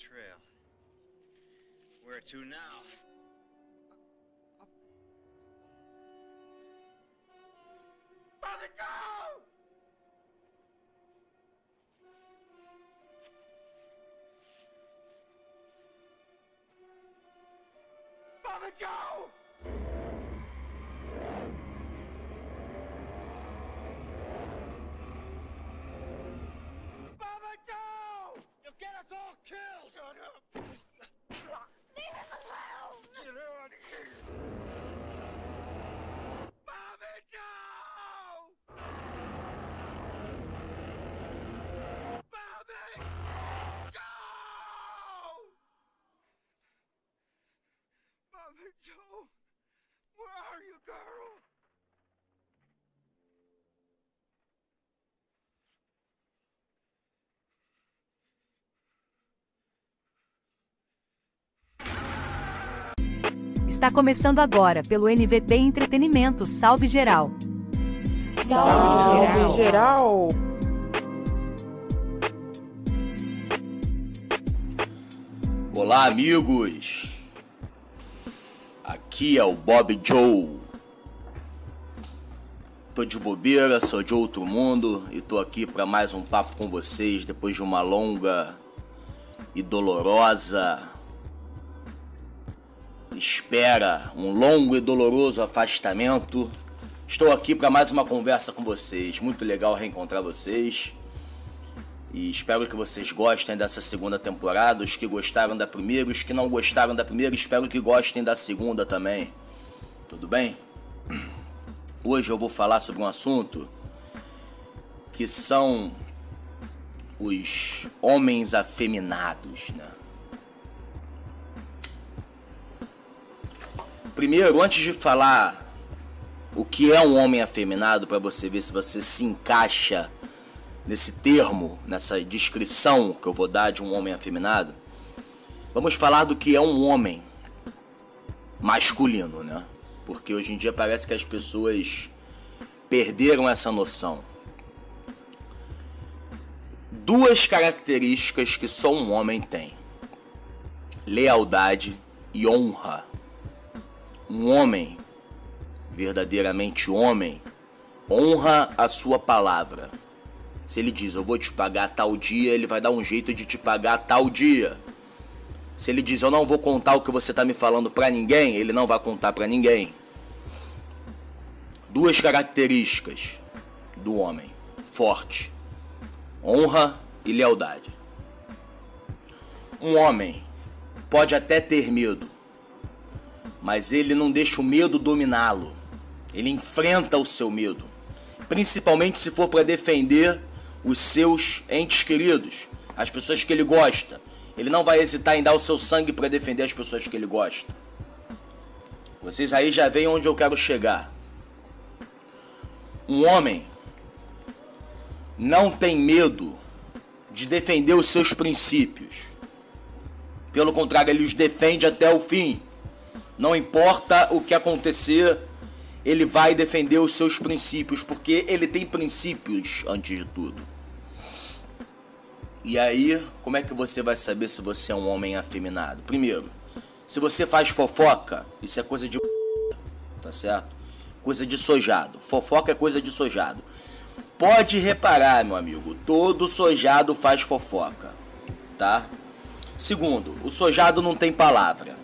trail. Where to now? Bobby Joe! Bobby Joe! Girl? Está começando agora pelo NVP Entretenimento. Salve geral. Salve geral. Olá, amigos. Aqui é o Bob Joe. Tô de bobeira, sou de outro mundo e tô aqui para mais um papo com vocês depois de uma longa e dolorosa espera, um longo e doloroso afastamento. Estou aqui para mais uma conversa com vocês. Muito legal reencontrar vocês. E espero que vocês gostem dessa segunda temporada. Os que gostaram da primeira, os que não gostaram da primeira, espero que gostem da segunda também. Tudo bem? Hoje eu vou falar sobre um assunto que são os homens afeminados, né? Primeiro, antes de falar o que é um homem afeminado, para você ver se você se encaixa nesse termo, nessa descrição que eu vou dar de um homem afeminado, vamos falar do que é um homem masculino, né? Porque hoje em dia parece que as pessoas perderam essa noção. Duas características que só um homem tem: lealdade e honra. Um homem, verdadeiramente homem, honra a sua palavra. Se ele diz eu vou te pagar tal dia, ele vai dar um jeito de te pagar tal dia. Se ele diz eu não vou contar o que você está me falando para ninguém, ele não vai contar para ninguém. Duas características do homem forte: honra e lealdade. Um homem pode até ter medo, mas ele não deixa o medo dominá-lo. Ele enfrenta o seu medo, principalmente se for para defender os seus entes queridos, as pessoas que ele gosta. Ele não vai hesitar em dar o seu sangue para defender as pessoas que ele gosta. Vocês aí já veem onde eu quero chegar. Um homem não tem medo de defender os seus princípios. Pelo contrário, ele os defende até o fim. Não importa o que acontecer, ele vai defender os seus princípios, porque ele tem princípios antes de tudo. E aí, como é que você vai saber se você é um homem afeminado? Primeiro, se você faz fofoca, isso é coisa de tá certo? Coisa de sojado. Fofoca é coisa de sojado. Pode reparar, meu amigo, todo sojado faz fofoca, tá? Segundo, o sojado não tem palavra.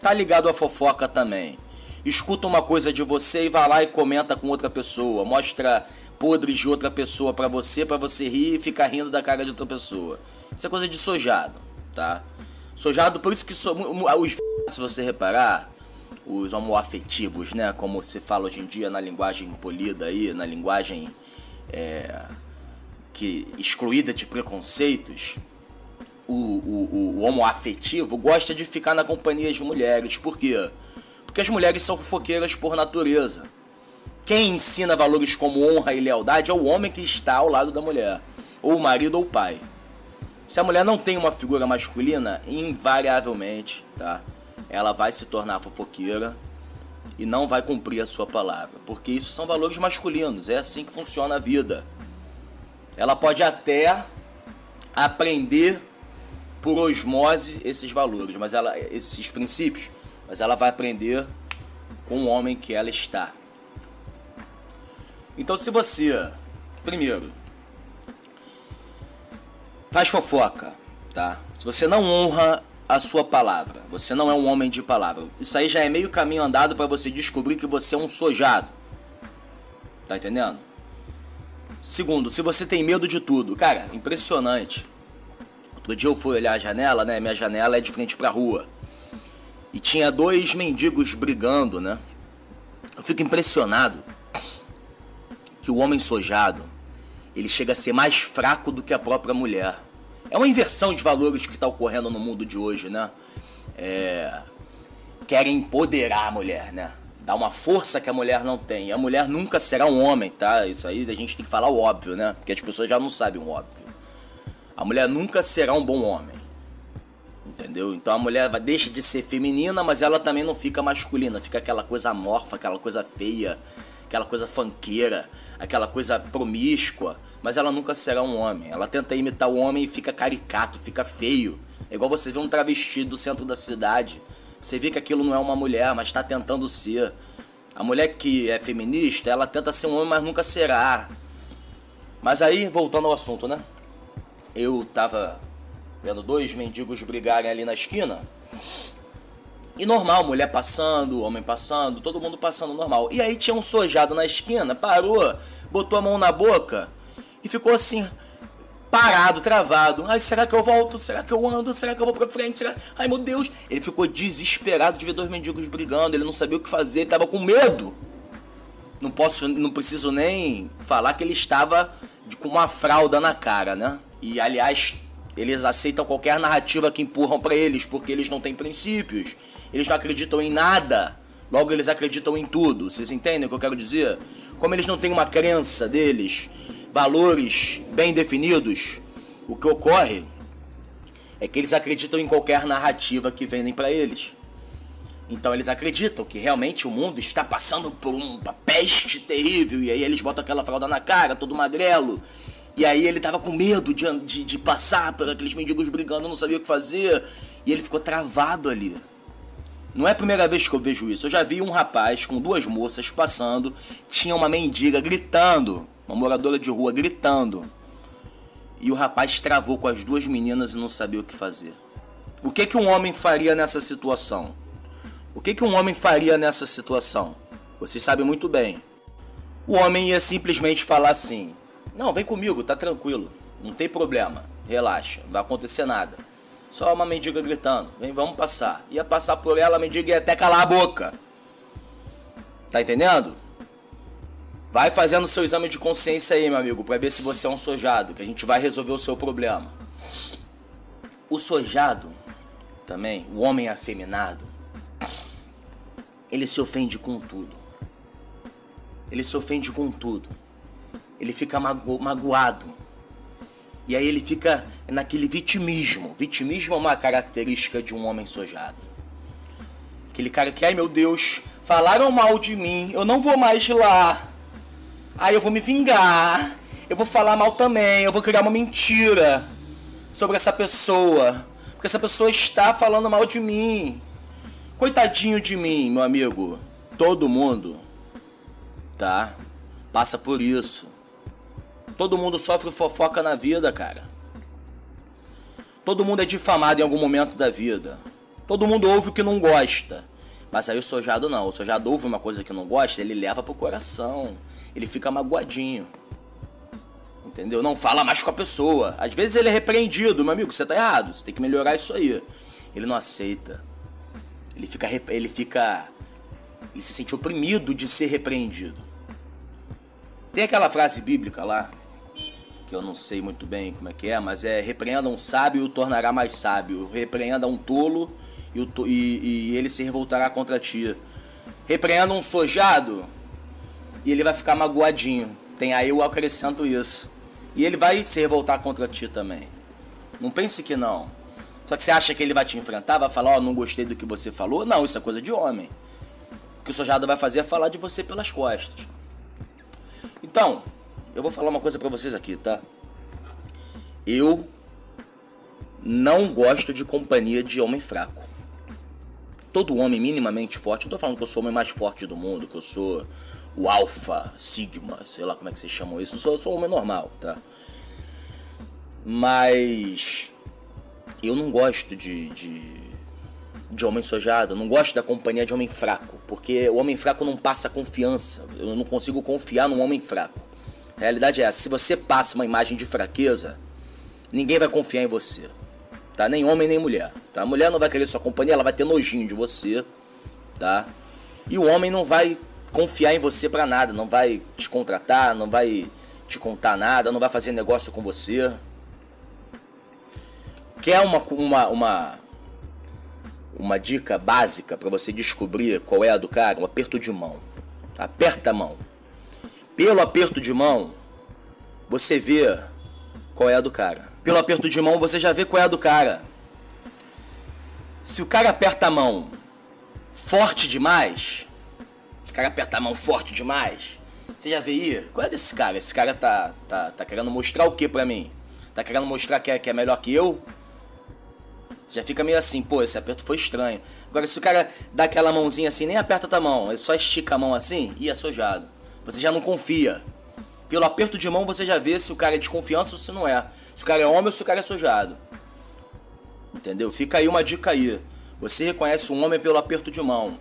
Tá ligado à fofoca também. Escuta uma coisa de você e vai lá e comenta com outra pessoa, mostra podres de outra pessoa para você, para você rir e ficar rindo da cara de outra pessoa. Isso é coisa de sojado, tá? Sojado, por isso que so, os se você reparar, os homoafetivos, né, como se fala hoje em dia na linguagem polida aí, na linguagem é, que excluída de preconceitos, o, o, o homoafetivo gosta de ficar na companhia de mulheres. Por quê? Porque as mulheres são fofoqueiras por natureza. Quem ensina valores como honra e lealdade é o homem que está ao lado da mulher, ou o marido ou o pai. Se a mulher não tem uma figura masculina, invariavelmente, tá? Ela vai se tornar fofoqueira e não vai cumprir a sua palavra, porque isso são valores masculinos, é assim que funciona a vida. Ela pode até aprender por osmose esses valores, mas ela esses princípios, mas ela vai aprender com o homem que ela está. Então se você, primeiro, faz fofoca, tá? Se você não honra a sua palavra, você não é um homem de palavra. Isso aí já é meio caminho andado para você descobrir que você é um sojado. Tá entendendo? Segundo, se você tem medo de tudo, cara, impressionante. Outro dia eu fui olhar a janela, né? Minha janela é de frente pra rua. E tinha dois mendigos brigando, né? Eu fico impressionado que o homem sojado, ele chega a ser mais fraco do que a própria mulher. É uma inversão de valores que está ocorrendo no mundo de hoje, né? É... Querem empoderar a mulher, né? Dar uma força que a mulher não tem. E a mulher nunca será um homem, tá? Isso aí a gente tem que falar o óbvio, né? Porque as pessoas já não sabem o óbvio. A mulher nunca será um bom homem. Entendeu? Então a mulher deixa de ser feminina, mas ela também não fica masculina. Fica aquela coisa amorfa, aquela coisa feia, aquela coisa fanqueira, aquela coisa promíscua mas ela nunca será um homem. Ela tenta imitar o homem e fica caricato, fica feio. É igual você vê um travesti do centro da cidade. Você vê que aquilo não é uma mulher, mas está tentando ser. A mulher que é feminista, ela tenta ser um homem, mas nunca será. Mas aí, voltando ao assunto, né? Eu tava vendo dois mendigos brigarem ali na esquina. E normal, mulher passando, homem passando, todo mundo passando normal. E aí tinha um sojado na esquina, parou, botou a mão na boca e ficou assim, parado, travado. Ai, será que eu volto? Será que eu ando? Será que eu vou pra frente? Será... Ai, meu Deus. Ele ficou desesperado de ver dois mendigos brigando. Ele não sabia o que fazer, ele tava com medo. Não posso, não preciso nem falar que ele estava com uma fralda na cara, né? E aliás, eles aceitam qualquer narrativa que empurram para eles, porque eles não têm princípios. Eles não acreditam em nada. Logo, eles acreditam em tudo. Vocês entendem o que eu quero dizer? Como eles não têm uma crença deles, valores bem definidos, o que ocorre é que eles acreditam em qualquer narrativa que vendem para eles. Então eles acreditam que realmente o mundo está passando por uma peste terrível. E aí eles botam aquela fralda na cara, todo magrelo. E aí ele tava com medo de, de, de passar por aqueles mendigos brigando, não sabia o que fazer. E ele ficou travado ali. Não é a primeira vez que eu vejo isso. Eu já vi um rapaz com duas moças passando, tinha uma mendiga gritando uma moradora de rua gritando. E o rapaz travou com as duas meninas e não sabia o que fazer. O que que um homem faria nessa situação? O que que um homem faria nessa situação? Vocês sabem muito bem. O homem ia simplesmente falar assim: "Não, vem comigo, tá tranquilo. Não tem problema. Relaxa, não vai acontecer nada. Só uma mendiga gritando: "Vem, vamos passar". Ia passar por ela, a mendiga ia até calar a boca. Tá entendendo? Vai fazendo seu exame de consciência aí, meu amigo, para ver se você é um sojado, que a gente vai resolver o seu problema. O sojado, também, o homem afeminado, ele se ofende com tudo. Ele se ofende com tudo. Ele fica mago magoado. E aí ele fica naquele vitimismo. Vitimismo é uma característica de um homem sojado. Aquele cara que, ai meu Deus, falaram mal de mim, eu não vou mais lá. Aí eu vou me vingar. Eu vou falar mal também. Eu vou criar uma mentira sobre essa pessoa. Porque essa pessoa está falando mal de mim. Coitadinho de mim, meu amigo. Todo mundo, tá? Passa por isso. Todo mundo sofre fofoca na vida, cara. Todo mundo é difamado em algum momento da vida. Todo mundo ouve o que não gosta. Mas aí o sojado não. O sojado ouve uma coisa que não gosta, ele leva pro coração ele fica magoadinho. Entendeu? Não fala mais com a pessoa. Às vezes ele é repreendido, meu amigo, você tá errado, você tem que melhorar isso aí. Ele não aceita. Ele fica ele fica ele se sente oprimido de ser repreendido. Tem aquela frase bíblica lá, que eu não sei muito bem como é que é, mas é repreenda um sábio e o tornará mais sábio. Repreenda um tolo e, o, e, e ele se revoltará contra ti. Repreenda um sojado e ele vai ficar magoadinho. Tem aí eu acrescento isso. E ele vai se revoltar contra ti também. Não pense que não. Só que você acha que ele vai te enfrentar, vai falar, ó, oh, não gostei do que você falou? Não, isso é coisa de homem. O que o sojado vai fazer é falar de você pelas costas. Então, eu vou falar uma coisa para vocês aqui, tá? Eu não gosto de companhia de homem fraco. Todo homem minimamente forte, eu tô falando que eu sou o homem mais forte do mundo, que eu sou o alfa, sigma, sei lá como é que vocês chamam isso, eu sou, eu sou homem normal, tá? Mas eu não gosto de, de, de homem sojado, não gosto da companhia de homem fraco, porque o homem fraco não passa confiança, eu não consigo confiar num homem fraco. A realidade é essa, se você passa uma imagem de fraqueza, ninguém vai confiar em você. Tá? Nem homem nem mulher. Tá? A mulher não vai querer sua companhia, ela vai ter nojinho de você, tá? E o homem não vai confiar em você para nada, não vai te contratar, não vai te contar nada, não vai fazer negócio com você. Quer uma uma uma, uma dica básica para você descobrir qual é a do cara? Um aperto de mão. Aperta a mão. Pelo aperto de mão, você vê qual é a do cara. Pelo aperto de mão, você já vê qual é a do cara. Se o cara aperta a mão forte demais, o cara aperta a mão forte demais, você já vê aí, qual é desse cara? Esse cara tá, tá, tá querendo mostrar o que pra mim? Tá querendo mostrar que é, que é melhor que eu? Já fica meio assim, pô, esse aperto foi estranho. Agora, se o cara dá aquela mãozinha assim, nem aperta a mão, ele só estica a mão assim, e é sojado. Você já não confia. Pelo aperto de mão você já vê se o cara é de confiança ou se não é. Se o cara é homem ou se o cara é sojado. Entendeu? Fica aí uma dica aí. Você reconhece um homem pelo aperto de mão.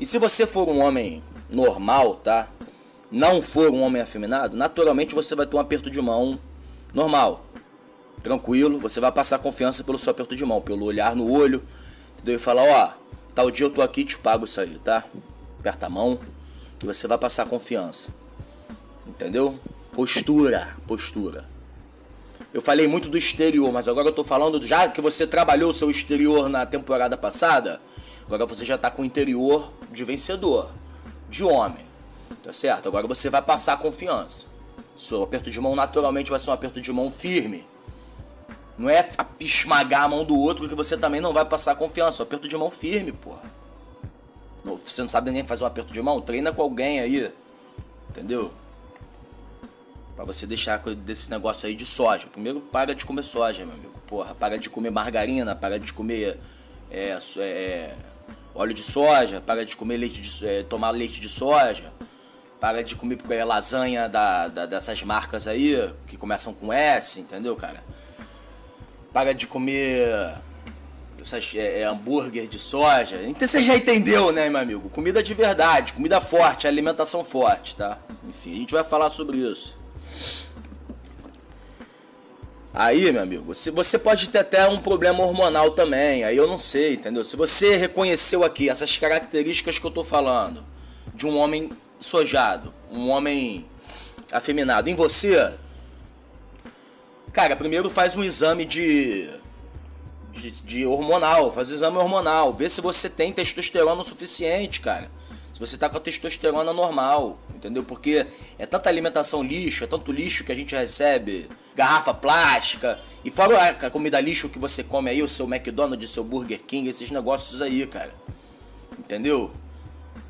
E se você for um homem normal, tá? Não for um homem afeminado, naturalmente você vai ter um aperto de mão normal. Tranquilo, você vai passar confiança pelo seu aperto de mão, pelo olhar no olho. Entendeu? E falar, ó, tal dia eu tô aqui te pago isso aí, tá? Aperta a mão você vai passar confiança. Entendeu? Postura, postura. Eu falei muito do exterior, mas agora eu tô falando, já que você trabalhou o seu exterior na temporada passada, agora você já tá com o interior de vencedor, de homem. Tá certo? Agora você vai passar confiança. Seu aperto de mão naturalmente vai ser um aperto de mão firme. Não é esmagar a mão do outro que você também não vai passar confiança. Um aperto de mão firme, porra. Você não sabe nem fazer um aperto de mão? Treina com alguém aí. Entendeu? Pra você deixar desse negócio aí de soja. Primeiro, para de comer soja, meu amigo. Porra, para de comer margarina, para de comer é, é, óleo de soja, para de comer leite de, é, tomar leite de soja, para de comer é, lasanha da, da, dessas marcas aí, que começam com S, entendeu, cara? Para de comer essas, é, é, hambúrguer de soja. Então você já entendeu, né, meu amigo? Comida de verdade, comida forte, alimentação forte, tá? Enfim, a gente vai falar sobre isso. Aí, meu amigo, se você pode ter até um problema hormonal também, aí eu não sei, entendeu? Se você reconheceu aqui essas características que eu tô falando de um homem sojado, um homem afeminado em você, cara, primeiro faz um exame de de, de hormonal, faz o exame hormonal, vê se você tem testosterona o suficiente, cara. Se você tá com a testosterona normal, entendeu? Porque é tanta alimentação lixo, é tanto lixo que a gente recebe, garrafa plástica, e fora a comida lixo que você come aí, o seu McDonald's, seu Burger King, esses negócios aí, cara. Entendeu?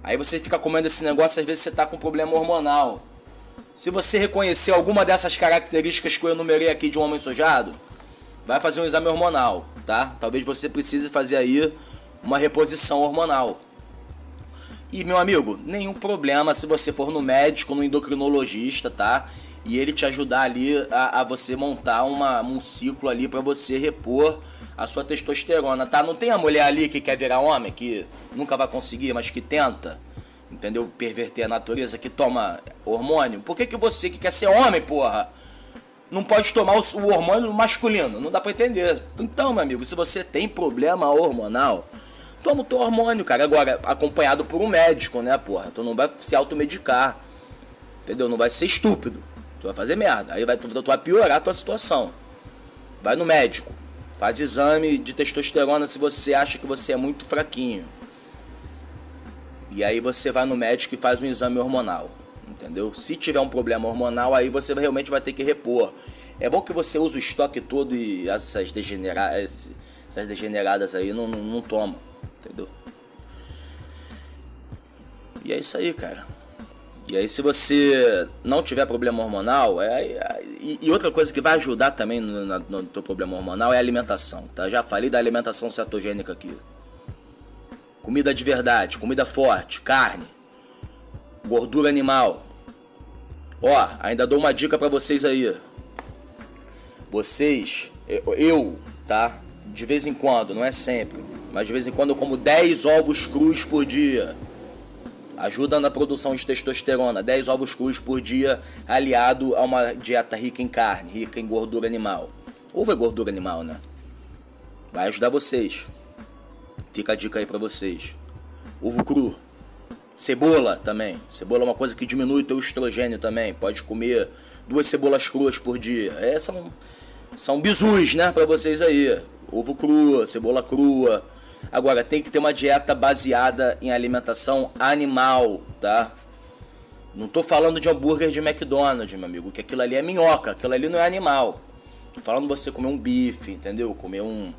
Aí você fica comendo esse negócio, às vezes você tá com problema hormonal. Se você reconhecer alguma dessas características que eu enumerei aqui de um homem sojado, vai fazer um exame hormonal, tá? Talvez você precise fazer aí uma reposição hormonal. E meu amigo, nenhum problema se você for no médico, no endocrinologista, tá? E ele te ajudar ali a, a você montar uma, um ciclo ali para você repor a sua testosterona, tá? Não tem a mulher ali que quer virar homem, que nunca vai conseguir, mas que tenta, entendeu? Perverter a natureza, que toma hormônio. Por que, que você que quer ser homem, porra? Não pode tomar o, hormônio masculino. Não dá pra entender. Então, meu amigo, se você tem problema hormonal, toma o teu hormônio, cara. Agora, acompanhado por um médico, né, porra? Tu não vai se automedicar. Entendeu? Não vai ser estúpido. Tu vai fazer merda. Aí vai, tu, tu vai piorar a tua situação. Vai no médico. Faz exame de testosterona se você acha que você é muito fraquinho. E aí você vai no médico e faz um exame hormonal entendeu? Se tiver um problema hormonal, aí você realmente vai ter que repor. É bom que você use o estoque todo e essas, degenera essas degeneradas aí não, não, não toma, entendeu? E é isso aí, cara. E aí se você não tiver problema hormonal, é, e, e outra coisa que vai ajudar também no, no, no teu problema hormonal é a alimentação, tá? Já falei da alimentação cetogênica aqui. Comida de verdade, comida forte, carne, gordura animal. Ó, ainda dou uma dica para vocês aí. Vocês, eu, tá? De vez em quando, não é sempre, mas de vez em quando eu como 10 ovos crus por dia. Ajuda na produção de testosterona. 10 ovos crus por dia, aliado a uma dieta rica em carne, rica em gordura animal. Ovo é gordura animal, né? Vai ajudar vocês. Fica a dica aí pra vocês. Ovo cru. Cebola também. Cebola é uma coisa que diminui o teu estrogênio também. Pode comer duas cebolas cruas por dia. É, são, são bisus, né, pra vocês aí. Ovo cru, cebola crua Agora, tem que ter uma dieta baseada em alimentação animal, tá? Não tô falando de hambúrguer de McDonald's, meu amigo, que aquilo ali é minhoca, aquilo ali não é animal. Tô falando você comer um bife, entendeu? Comer um,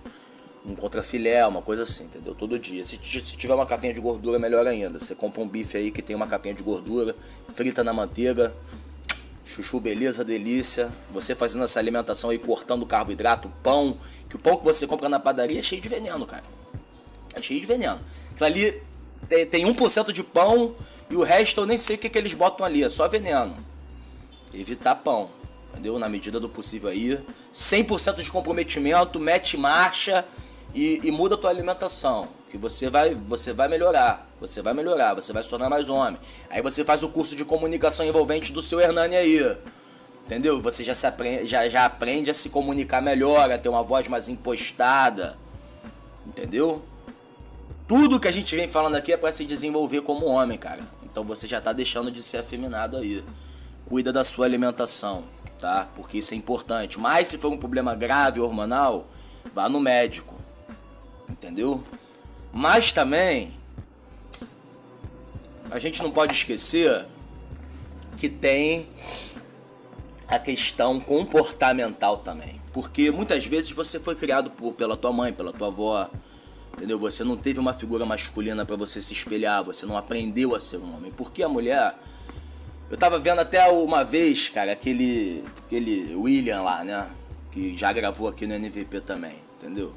um contrafilé, uma coisa assim, entendeu? Todo dia. Se, se tiver uma capinha de gordura, melhor ainda. Você compra um bife aí que tem uma capinha de gordura, frita na manteiga, chuchu, beleza, delícia. Você fazendo essa alimentação aí, cortando carboidrato, pão, que o pão que você compra na padaria é cheio de veneno, cara. É cheio de veneno. Aquilo ali tem, tem 1% de pão e o resto eu nem sei o que, que eles botam ali, é só veneno. Evitar pão, entendeu? Na medida do possível aí. 100% de comprometimento, mete marcha e, e muda a tua alimentação. Que você vai, você vai melhorar. Você vai melhorar, você vai se tornar mais homem. Aí você faz o curso de comunicação envolvente do seu Hernani aí. Entendeu? Você já, se aprende, já, já aprende a se comunicar melhor, a ter uma voz mais impostada. Entendeu? Tudo que a gente vem falando aqui é para se desenvolver como homem, cara. Então você já tá deixando de ser afeminado aí. Cuida da sua alimentação, tá? Porque isso é importante. Mas se for um problema grave hormonal, vá no médico. Entendeu? Mas também a gente não pode esquecer que tem a questão comportamental também. Porque muitas vezes você foi criado por, pela tua mãe, pela tua avó, Entendeu? Você não teve uma figura masculina para você se espelhar, você não aprendeu a ser um homem. Porque a mulher. Eu tava vendo até uma vez, cara, aquele. aquele William lá, né? Que já gravou aqui no NVP também, entendeu?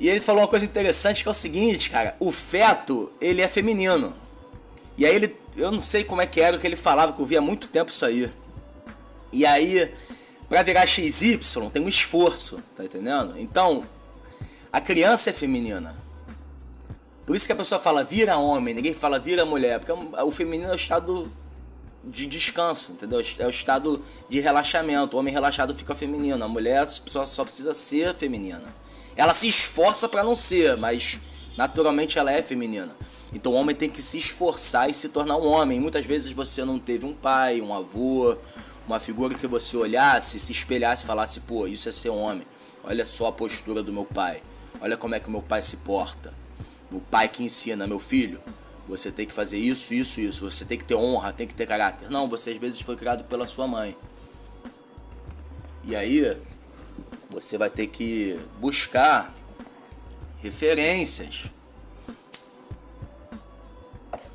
E ele falou uma coisa interessante que é o seguinte, cara, o feto, ele é feminino. E aí ele, eu não sei como é que era o que ele falava, que eu via há muito tempo isso aí. E aí, pra virar XY, tem um esforço, tá entendendo? Então, a criança é feminina. Por isso que a pessoa fala vira homem, ninguém fala vira mulher, porque o feminino é o estado de descanso, entendeu? É o estado de relaxamento. O homem relaxado fica feminino, a mulher só, só precisa ser feminina. Ela se esforça para não ser, mas naturalmente ela é feminina. Então o homem tem que se esforçar e se tornar um homem. Muitas vezes você não teve um pai, um avô, uma figura que você olhasse, se espelhasse e falasse, pô, isso é ser homem. Olha só a postura do meu pai. Olha como é que o meu pai se porta. O pai que ensina, meu filho, você tem que fazer isso, isso, isso. Você tem que ter honra, tem que ter caráter. Não, você às vezes foi criado pela sua mãe. E aí, você vai ter que buscar referências.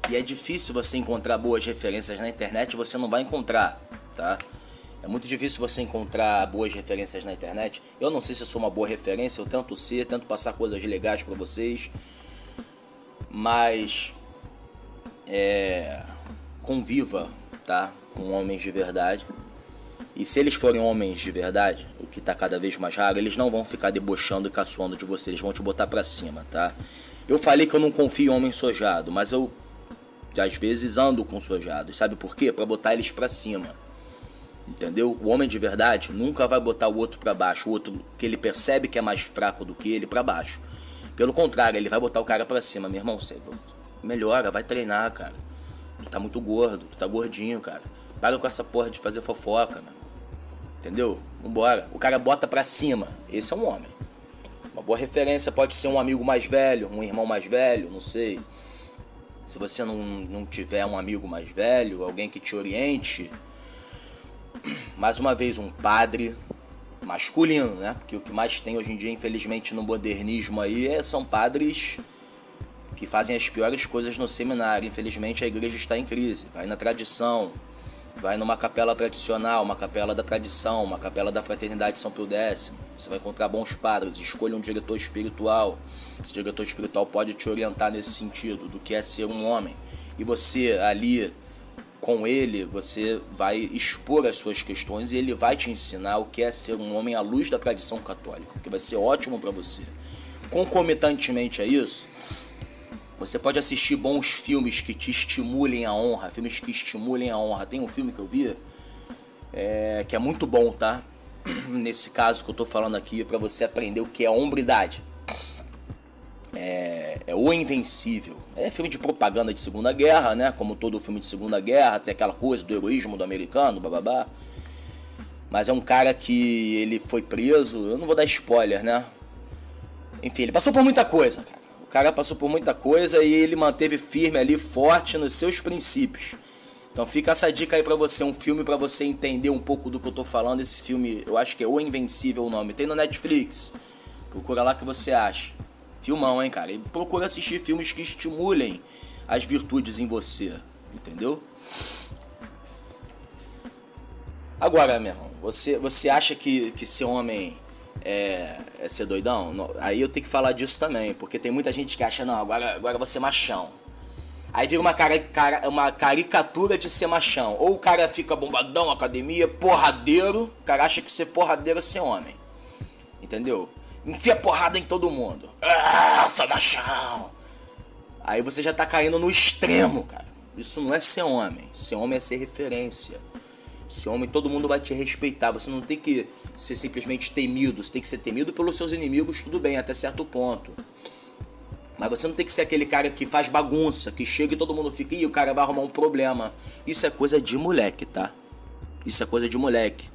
E é difícil você encontrar boas referências na internet, você não vai encontrar, tá? É muito difícil você encontrar boas referências na internet. Eu não sei se eu sou uma boa referência, eu tento ser, tento passar coisas legais para vocês. Mas é, conviva, tá? Com homens de verdade. E se eles forem homens de verdade, o que tá cada vez mais raro, eles não vão ficar debochando e caçoando de você, eles vão te botar pra cima, tá? Eu falei que eu não confio em homem sojado, mas eu às vezes ando com sojados. Sabe por quê? Para botar eles pra cima. Entendeu? O homem de verdade nunca vai botar o outro para baixo, o outro que ele percebe que é mais fraco do que ele para baixo. Pelo contrário, ele vai botar o cara para cima, meu irmão, você melhora, vai treinar, cara. Tu tá muito gordo, tu tá gordinho, cara. Para com essa porra de fazer fofoca, mano. Entendeu? Vambora. O cara bota pra cima. Esse é um homem. Uma boa referência pode ser um amigo mais velho, um irmão mais velho, não sei. Se você não, não tiver um amigo mais velho, alguém que te oriente, mais uma vez, um padre masculino, né? Porque o que mais tem hoje em dia, infelizmente, no modernismo aí é, são padres que fazem as piores coisas no seminário. Infelizmente, a igreja está em crise, vai na tradição, Vai numa capela tradicional, uma capela da tradição, uma capela da fraternidade São Pio X. Você vai encontrar bons padres. Escolha um diretor espiritual. Esse diretor espiritual pode te orientar nesse sentido, do que é ser um homem. E você ali com ele, você vai expor as suas questões e ele vai te ensinar o que é ser um homem à luz da tradição católica, que vai ser ótimo para você. Concomitantemente a isso, você pode assistir bons filmes que te estimulem a honra, filmes que estimulem a honra. Tem um filme que eu vi é, que é muito bom, tá? Nesse caso que eu tô falando aqui, para você aprender o que é hombridade. É, é, O Invencível. É filme de propaganda de Segunda Guerra, né? Como todo filme de Segunda Guerra, tem aquela coisa do heroísmo do americano, bababá. Mas é um cara que ele foi preso, eu não vou dar spoiler, né? Enfim, ele passou por muita coisa, cara. Cara passou por muita coisa e ele manteve firme ali, forte nos seus princípios. Então fica essa dica aí pra você, um filme pra você entender um pouco do que eu tô falando. Esse filme, eu acho que é O Invencível o nome. Tem no Netflix. Procura lá que você acha. Filmão, hein, cara? E procura assistir filmes que estimulem as virtudes em você. Entendeu? Agora, meu irmão, você, você acha que, que ser homem é, é ser doidão? Não, aí eu tenho que falar disso também, porque tem muita gente que acha, não, agora, agora você machão. Aí vira uma, cara, cara, uma caricatura de ser machão. Ou o cara fica bombadão, academia, porradeiro. O cara acha que ser porradeiro é ser homem. Entendeu? Enfia porrada em todo mundo. Ah, sou machão. Aí você já tá caindo no extremo, cara. Isso não é ser homem. Ser homem é ser referência. Ser homem, todo mundo vai te respeitar. Você não tem que ser simplesmente temido. Você tem que ser temido pelos seus inimigos, tudo bem, até certo ponto. Mas você não tem que ser aquele cara que faz bagunça, que chega e todo mundo fica, e o cara vai arrumar um problema. Isso é coisa de moleque, tá? Isso é coisa de moleque.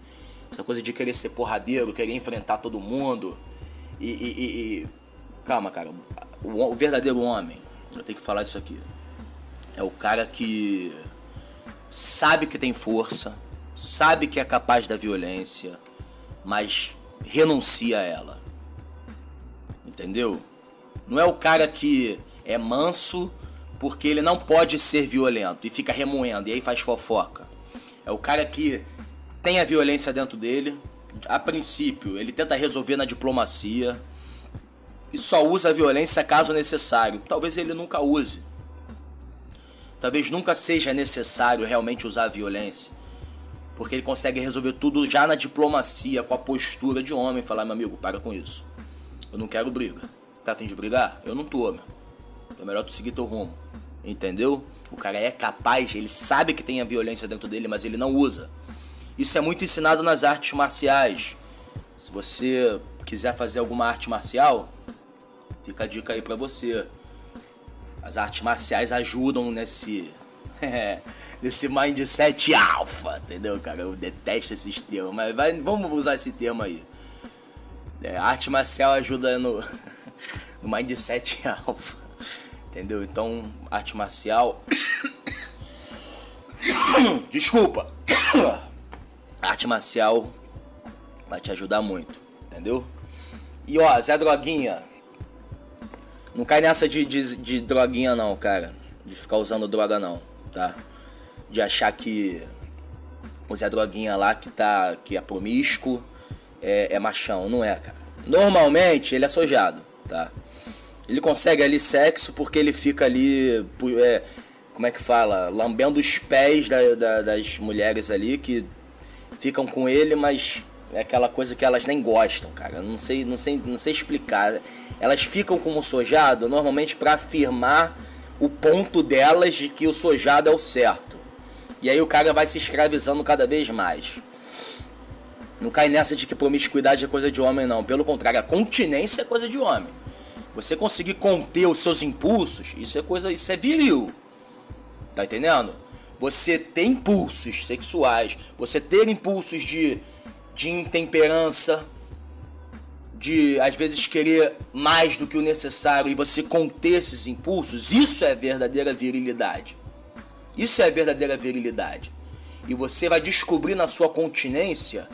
Isso é coisa de querer ser porradeiro, querer enfrentar todo mundo. E, e, e... calma, cara. O, o, verdadeiro homem, eu tenho que falar isso aqui. É o cara que sabe que tem força, sabe que é capaz da violência, mas renuncia a ela. Entendeu? Não é o cara que é manso porque ele não pode ser violento e fica remoendo e aí faz fofoca. É o cara que tem a violência dentro dele, a princípio, ele tenta resolver na diplomacia e só usa a violência caso necessário. Talvez ele nunca use. Talvez nunca seja necessário realmente usar a violência. Porque ele consegue resolver tudo já na diplomacia, com a postura de homem. Falar, meu amigo, para com isso. Eu não quero briga. Tá afim de brigar? Eu não tô, meu. É melhor tu seguir teu rumo. Entendeu? O cara é capaz, ele sabe que tem a violência dentro dele, mas ele não usa. Isso é muito ensinado nas artes marciais. Se você quiser fazer alguma arte marcial, fica a dica aí pra você. As artes marciais ajudam nesse. nesse mindset alfa, entendeu, cara? Eu detesto esses termos, mas vai, vamos usar esse termo aí. É, arte marcial ajuda no, no mindset alfa, entendeu? Então, arte marcial. Desculpa! arte marcial vai te ajudar muito, entendeu? E ó, Zé Droguinha, não cai nessa de, de, de, droguinha não, cara. De ficar usando droga não, tá? De achar que o Zé Droguinha lá que tá. que é promíscuo é, é machão. Não é, cara. Normalmente ele é sojado, tá? Ele consegue ali sexo porque ele fica ali. É, como é que fala? Lambendo os pés da, da, das mulheres ali que ficam com ele, mas é aquela coisa que elas nem gostam, cara. Não sei, não sei, não sei explicar. Elas ficam como sojado normalmente para afirmar o ponto delas de que o sojado é o certo. E aí o cara vai se escravizando cada vez mais. Não cai nessa de que promiscuidade é coisa de homem, não. Pelo contrário, a continência é coisa de homem. Você conseguir conter os seus impulsos, isso é coisa, isso é viril. Tá entendendo? Você ter impulsos sexuais, você ter impulsos de, de intemperança, de às vezes querer mais do que o necessário e você conter esses impulsos, isso é verdadeira virilidade. Isso é verdadeira virilidade. E você vai descobrir na sua continência,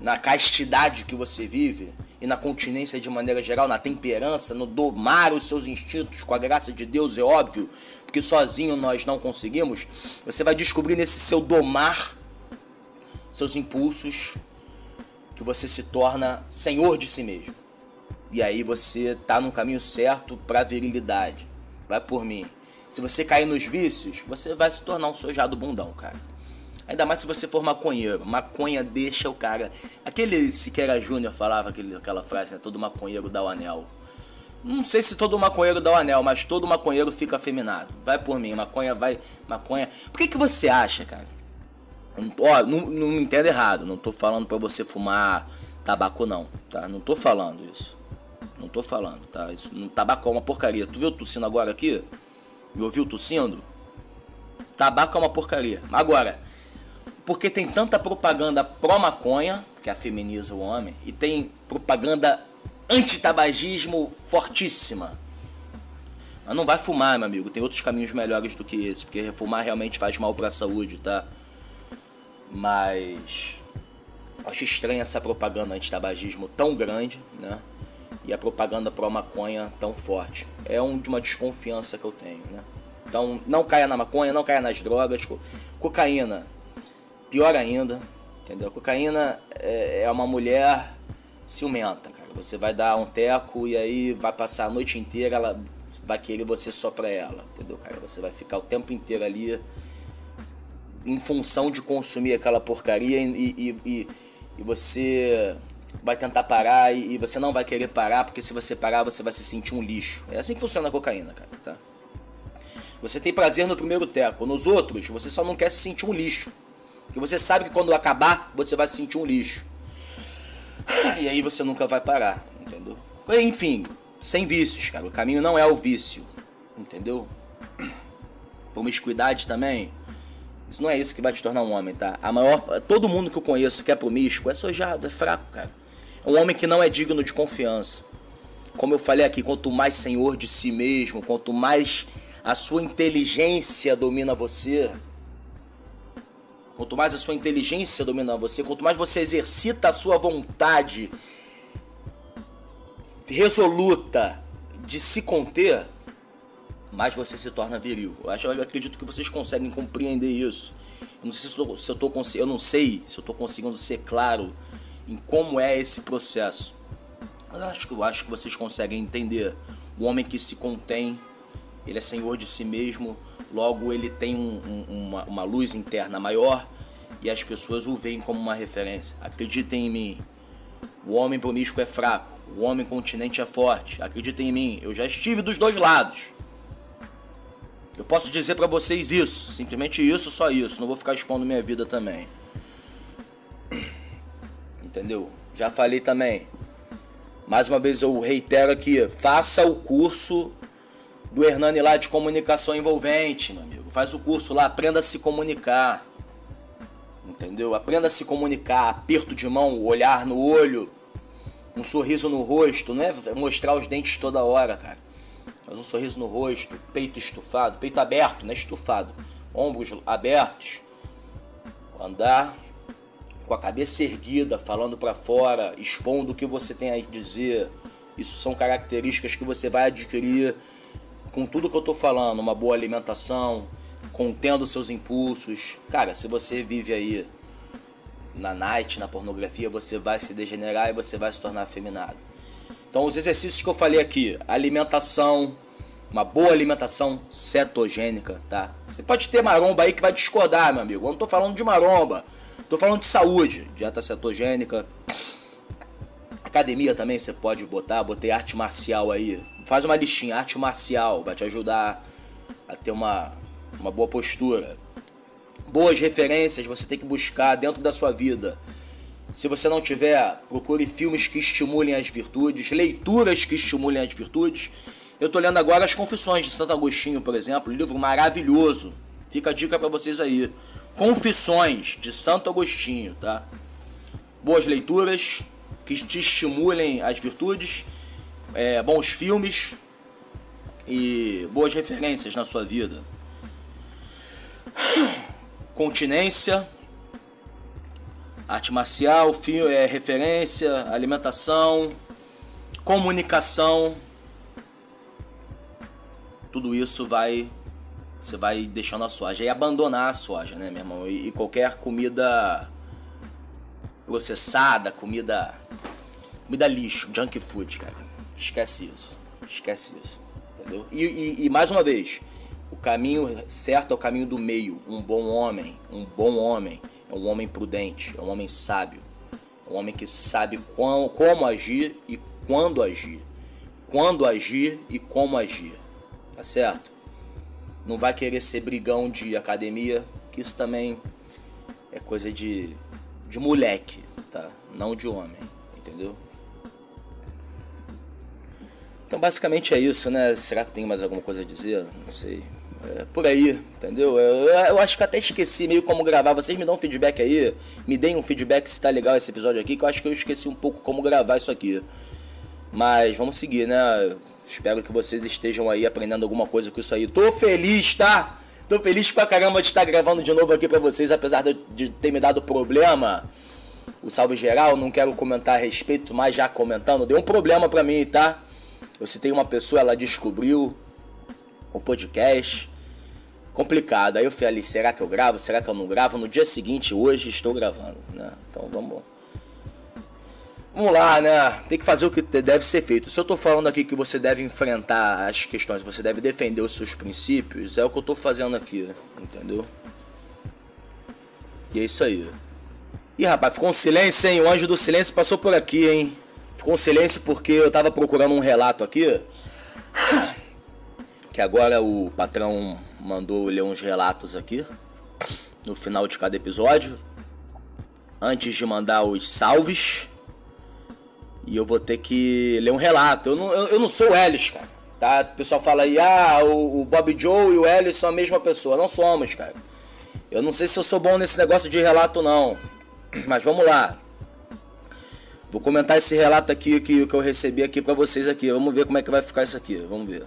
na castidade que você vive e na continência de maneira geral, na temperança, no domar os seus instintos com a graça de Deus, é óbvio. porque sozinho nós não conseguimos, você vai descobrir nesse seu domar seus impulsos que você se torna senhor de si mesmo. E aí você tá no caminho certo para virilidade. Vai por mim. Se você cair nos vícios, você vai se tornar um sojado bundão, cara. Ainda mais se você for maconheiro. Maconha deixa o cara. Aquele Siqueira Júnior falava aquele, aquela frase, né? Todo maconheiro dá o anel. Não sei se todo maconheiro dá o anel, mas todo maconheiro fica afeminado. Vai por mim, maconha vai. Maconha. Por que, que você acha, cara? Ó, não, não me entenda errado. Não tô falando pra você fumar tabaco, não, tá? Não tô falando isso. Não tô falando, tá? Isso, tabaco é uma porcaria. Tu viu tossindo agora aqui? Me ouviu tossindo? Tabaco é uma porcaria. Agora, porque tem tanta propaganda pró-maconha, que afeminiza o homem, e tem propaganda anti-tabagismo fortíssima. Mas não vai fumar, meu amigo. Tem outros caminhos melhores do que esse, porque fumar realmente faz mal para a saúde, tá? Mas acho estranha essa propaganda anti-tabagismo tão grande, né? E a propaganda pró-maconha tão forte. É um, de uma desconfiança que eu tenho, né? Então, não caia na maconha, não caia nas drogas. Co cocaína, pior ainda, entendeu? Cocaína é, é uma mulher ciumenta, cara. Você vai dar um teco e aí vai passar a noite inteira, ela vai querer você só pra ela, entendeu, cara? Você vai ficar o tempo inteiro ali em função de consumir aquela porcaria e, e, e, e você vai tentar parar e, e, você não vai querer parar, porque se você parar você vai se sentir um lixo. É assim que funciona a cocaína, cara, tá? Você tem prazer no primeiro teco, nos outros você só não quer se sentir um lixo. Porque você sabe que quando acabar, você vai se sentir um lixo. E aí você nunca vai parar, entendeu? Enfim, sem vícios, cara. O caminho não é o vício, entendeu? Promiscuidade também. Isso não é isso que vai te tornar um homem, tá? A maior. Todo mundo que eu conheço que é promíscuo é sojado, é fraco, cara. É um homem que não é digno de confiança. Como eu falei aqui, quanto mais senhor de si mesmo, quanto mais a sua inteligência domina você, Quanto mais a sua inteligência domina você, quanto mais você exercita a sua vontade resoluta de se conter, mais você se torna viril. Eu, acho, eu acredito que vocês conseguem compreender isso. Eu não sei se eu, se eu, tô, eu não sei se eu estou conseguindo ser claro em como é esse processo. Mas eu acho que eu acho que vocês conseguem entender. O homem que se contém, ele é senhor de si mesmo, logo ele tem um, um, uma, uma luz interna maior e as pessoas o veem como uma referência. Acreditem em mim. O homem promíscuo é fraco, o homem continente é forte. Acreditem em mim, eu já estive dos dois lados. Eu posso dizer para vocês isso, simplesmente isso, só isso. Não vou ficar expondo minha vida também. Entendeu? Já falei também. Mais uma vez eu reitero aqui, faça o curso do Hernani lá de comunicação envolvente, meu amigo. Faz o curso lá, aprenda a se comunicar. Entendeu? Aprenda a se comunicar, aperto de mão, olhar no olho, um sorriso no rosto, não é mostrar os dentes toda hora, cara. Mas um sorriso no rosto, peito estufado, peito aberto, não é estufado, ombros abertos. Andar com a cabeça erguida, falando para fora, expondo o que você tem a dizer. Isso são características que você vai adquirir com tudo que eu tô falando, uma boa alimentação, contendo seus impulsos. Cara, se você vive aí na night, na pornografia, você vai se degenerar e você vai se tornar afeminado. Então, os exercícios que eu falei aqui, alimentação, uma boa alimentação cetogênica, tá? Você pode ter maromba aí que vai discordar, meu amigo. Eu não tô falando de maromba, tô falando de saúde, dieta cetogênica. Academia também você pode botar, botei arte marcial aí. Faz uma listinha, arte marcial, vai te ajudar a ter uma uma boa postura. Boas referências você tem que buscar dentro da sua vida. Se você não tiver, procure filmes que estimulem as virtudes, leituras que estimulem as virtudes. Eu estou lendo agora As Confissões de Santo Agostinho, por exemplo, livro maravilhoso. Fica a dica para vocês aí. Confissões de Santo Agostinho, tá? Boas leituras que te estimulem as virtudes, é, bons filmes e boas referências na sua vida continência, arte marcial, é, referência, alimentação, comunicação. Tudo isso vai Você vai deixando a soja e abandonar a soja, né, meu irmão? E, e qualquer comida processada, comida. comida lixo, junk food, cara. Esquece isso. Esquece isso. Entendeu? E, e, e mais uma vez, o caminho certo é o caminho do meio. Um bom homem, um bom homem, é um homem prudente, é um homem sábio. É um homem que sabe como, como agir e quando agir. Quando agir e como agir. Tá certo? Não vai querer ser brigão de academia, que isso também é coisa de, de moleque, tá? Não de homem, entendeu? Então basicamente é isso, né? Será que tem mais alguma coisa a dizer? Não sei. É por aí, entendeu? Eu, eu, acho que até esqueci meio como gravar. Vocês me dão um feedback aí. Me deem um feedback se tá legal esse episódio aqui, que eu acho que eu esqueci um pouco como gravar isso aqui. Mas vamos seguir, né? Espero que vocês estejam aí aprendendo alguma coisa com isso aí. Tô feliz, tá? Tô feliz pra caramba de estar gravando de novo aqui pra vocês, apesar de ter me dado problema. O salve geral, não quero comentar a respeito, mas já comentando, deu um problema pra mim, tá? Eu citei uma pessoa, ela descobriu o podcast. Complicado. Aí eu falei, será que eu gravo? Será que eu não gravo? No dia seguinte, hoje, estou gravando, né? Então vamos Vamos lá, né? Tem que fazer o que deve ser feito. Se eu tô falando aqui que você deve enfrentar as questões, você deve defender os seus princípios, é o que eu tô fazendo aqui, entendeu? E é isso aí. Ih, rapaz, ficou um silêncio, hein? O anjo do silêncio passou por aqui, hein? Ficou um silêncio porque eu tava procurando um relato aqui. Que agora o patrão mandou ler uns relatos aqui. No final de cada episódio. Antes de mandar os salves e eu vou ter que ler um relato. Eu não, eu, eu não sou o Ellis, cara. Tá? O pessoal fala aí, ah, o, o Bob Joe e o Ellis são a mesma pessoa. Não somos, cara. Eu não sei se eu sou bom nesse negócio de relato, não. Mas vamos lá. Vou comentar esse relato aqui que, que eu recebi aqui para vocês aqui. Vamos ver como é que vai ficar isso aqui. Vamos ver.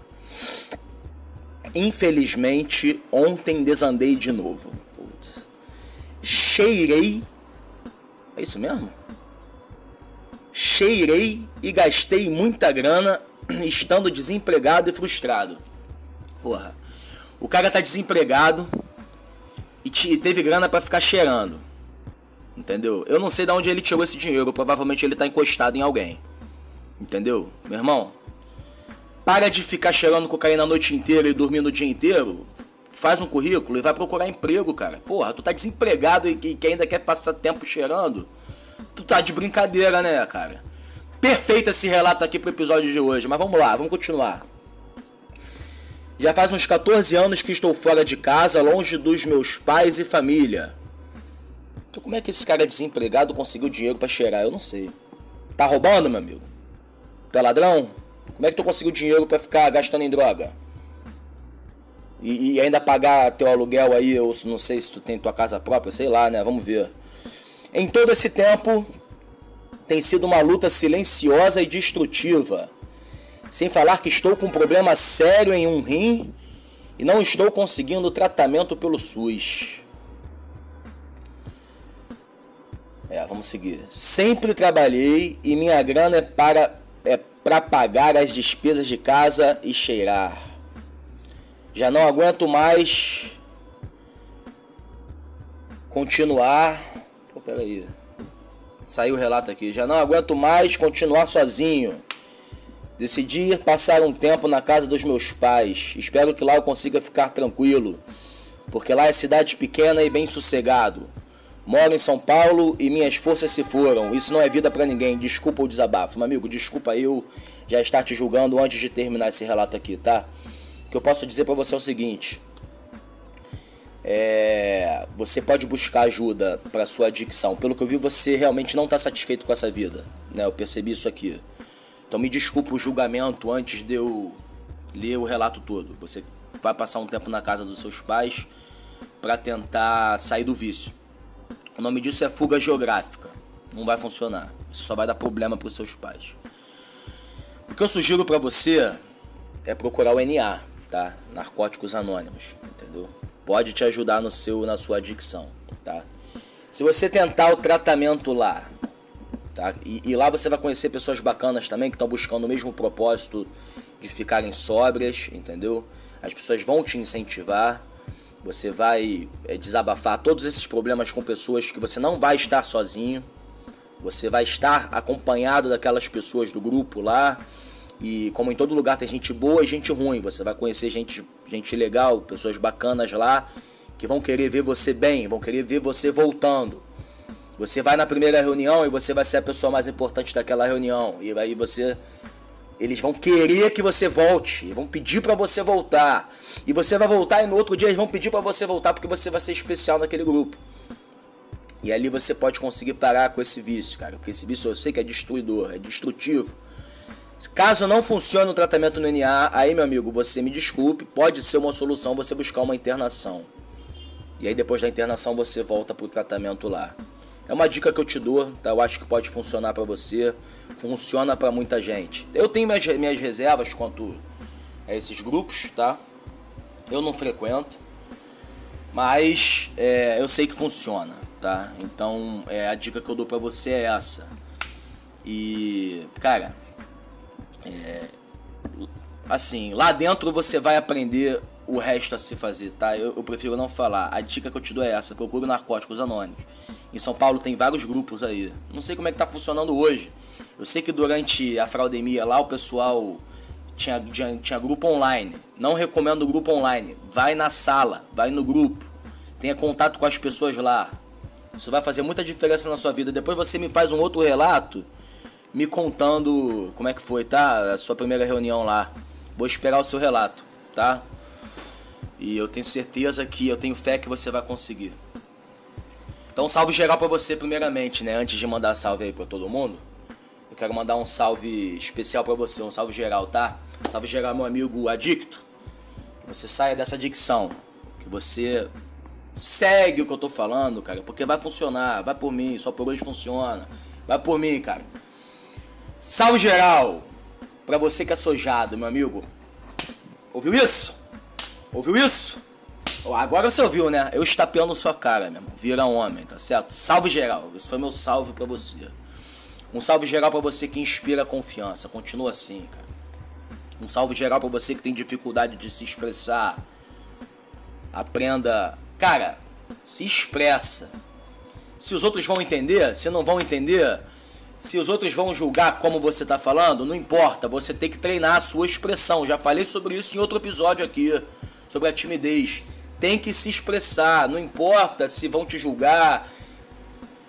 Infelizmente, ontem desandei de novo. Putz. Cheirei. É isso mesmo? cheirei e gastei muita grana estando desempregado e frustrado. Porra, o cara tá desempregado e teve grana para ficar cheirando. Entendeu? Eu não sei de onde ele tirou esse dinheiro, provavelmente ele tá encostado em alguém. Entendeu? Meu irmão, para de ficar cheirando cocaína a noite inteira e dormindo o dia inteiro. Faz um currículo e vai procurar emprego, cara. Porra, tu tá desempregado e que ainda quer passar tempo cheirando. Tu tá de brincadeira, né, cara? Perfeito esse relato aqui pro episódio de hoje, mas vamos lá, vamos continuar. Já faz uns 14 anos que estou fora de casa, longe dos meus pais e família. Então como é que esse cara desempregado conseguiu dinheiro para cheirar? Eu não sei. Tá roubando, meu amigo? Tu é ladrão? Como é que tu conseguiu dinheiro para ficar gastando em droga? E, e, ainda pagar teu aluguel aí, eu não sei se tu tem tua casa própria, sei lá, né? Vamos ver. Em todo esse tempo, tem sido uma luta silenciosa e destrutiva. Sem falar que estou com um problema sério em um rim e não estou conseguindo tratamento pelo SUS. É, vamos seguir. Sempre trabalhei e minha grana é para é para pagar as despesas de casa e cheirar. Já não aguento mais continuar Pô, peraí. Saiu o relato aqui. Já não aguento mais continuar sozinho. Decidi passar um tempo na casa dos meus pais. Espero que lá eu consiga ficar tranquilo. Porque lá é cidade pequena e bem sossegado. Moro em São Paulo e minhas forças se foram. Isso não é vida para ninguém. Desculpa o desabafo. Meu amigo, desculpa eu já estar te julgando antes de terminar esse relato aqui, tá? O que eu posso dizer para você é o seguinte é, você pode buscar ajuda para sua adicção. Pelo que eu vi, você realmente não está satisfeito com essa vida. Né? Eu percebi isso aqui. Então me desculpa o julgamento antes de eu ler o relato todo. Você vai passar um tempo na casa dos seus pais para tentar sair do vício. O nome disso é fuga geográfica. Não vai funcionar. Isso só vai dar problema para os seus pais. O que eu sugiro para você é procurar o NA, tá? Narcóticos Anônimos, entendeu? pode te ajudar no seu na sua adicção, tá? Se você tentar o tratamento lá, tá? E, e lá você vai conhecer pessoas bacanas também que estão buscando o mesmo propósito de ficarem sóbrias, entendeu? As pessoas vão te incentivar. Você vai é, desabafar todos esses problemas com pessoas que você não vai estar sozinho. Você vai estar acompanhado daquelas pessoas do grupo lá. E como em todo lugar tem gente boa e gente ruim, você vai conhecer gente, gente legal, pessoas bacanas lá que vão querer ver você bem, vão querer ver você voltando. Você vai na primeira reunião e você vai ser a pessoa mais importante daquela reunião. E aí você eles vão querer que você volte, vão pedir para você voltar. E você vai voltar e no outro dia eles vão pedir para você voltar porque você vai ser especial naquele grupo. E ali você pode conseguir parar com esse vício, cara. Porque esse vício eu sei que é destruidor, é destrutivo. Caso não funcione o tratamento no NA, aí meu amigo, você me desculpe, pode ser uma solução você buscar uma internação. E aí depois da internação você volta pro tratamento lá. É uma dica que eu te dou, tá? Eu acho que pode funcionar para você, funciona para muita gente. Eu tenho minhas, minhas reservas quanto a esses grupos, tá? Eu não frequento, mas é, eu sei que funciona, tá? Então é, a dica que eu dou para você é essa. E, cara, é, assim, lá dentro você vai aprender o resto a se fazer, tá? Eu, eu, prefiro não falar. A dica que eu te dou é essa: procure narcóticos anônimos. Em São Paulo tem vários grupos aí. Não sei como é que tá funcionando hoje. Eu sei que durante a fraudemia lá o pessoal tinha, tinha, tinha grupo online. Não recomendo grupo online. Vai na sala, vai no grupo. Tenha contato com as pessoas lá. Isso vai fazer muita diferença na sua vida. Depois você me faz um outro relato me contando como é que foi, tá? A sua primeira reunião lá. Vou esperar o seu relato, tá? E eu tenho certeza que eu tenho fé que você vai conseguir. Então, salve geral para você primeiramente, né? Antes de mandar salve aí para todo mundo, eu quero mandar um salve especial para você, um salve geral, tá? Salve geral meu amigo adicto. Que você saia dessa adicção, que você segue o que eu tô falando, cara, porque vai funcionar, vai por mim, só por hoje funciona. Vai por mim, cara. Salve geral para você que é sojado, meu amigo. Ouviu isso? Ouviu isso? Agora você ouviu, né? Eu estapeando sua cara, meu irmão. Vira homem, tá certo? Salve geral. Esse foi meu salve para você. Um salve geral para você que inspira confiança. Continua assim, cara. Um salve geral para você que tem dificuldade de se expressar. Aprenda. Cara, se expressa. Se os outros vão entender, se não vão entender, se os outros vão julgar como você tá falando, não importa. Você tem que treinar a sua expressão. Já falei sobre isso em outro episódio aqui sobre a timidez. Tem que se expressar, não importa se vão te julgar.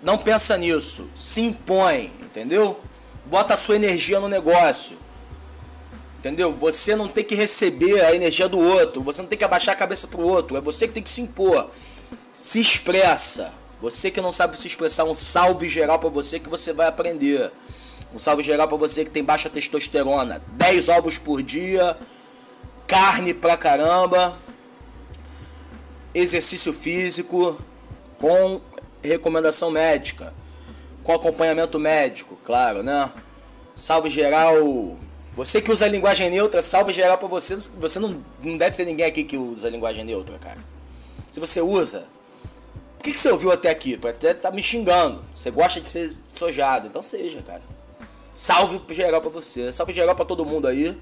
Não pensa nisso, se impõe, entendeu? Bota a sua energia no negócio. Entendeu? Você não tem que receber a energia do outro, você não tem que abaixar a cabeça pro outro, é você que tem que se impor. Se expressa. Você que não sabe se expressar, um salve geral para você que você vai aprender. Um salve geral para você que tem baixa testosterona. 10 ovos por dia, carne pra caramba, exercício físico com recomendação médica, com acompanhamento médico, claro, né? Salve geral. Você que usa linguagem neutra, salve geral pra você. Você não, não deve ter ninguém aqui que usa linguagem neutra, cara. Se você usa, por que, que você ouviu até aqui? Pode até estar tá me xingando. Você gosta de ser sojado, então seja, cara. Salve geral pra você. Salve geral pra todo mundo aí.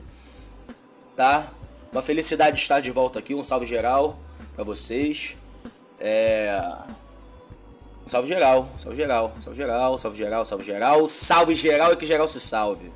Tá? Uma felicidade de estar de volta aqui. Um salve geral para vocês. É... Salve geral, salve geral, salve geral, salve geral, salve geral, salve geral e que geral se salve.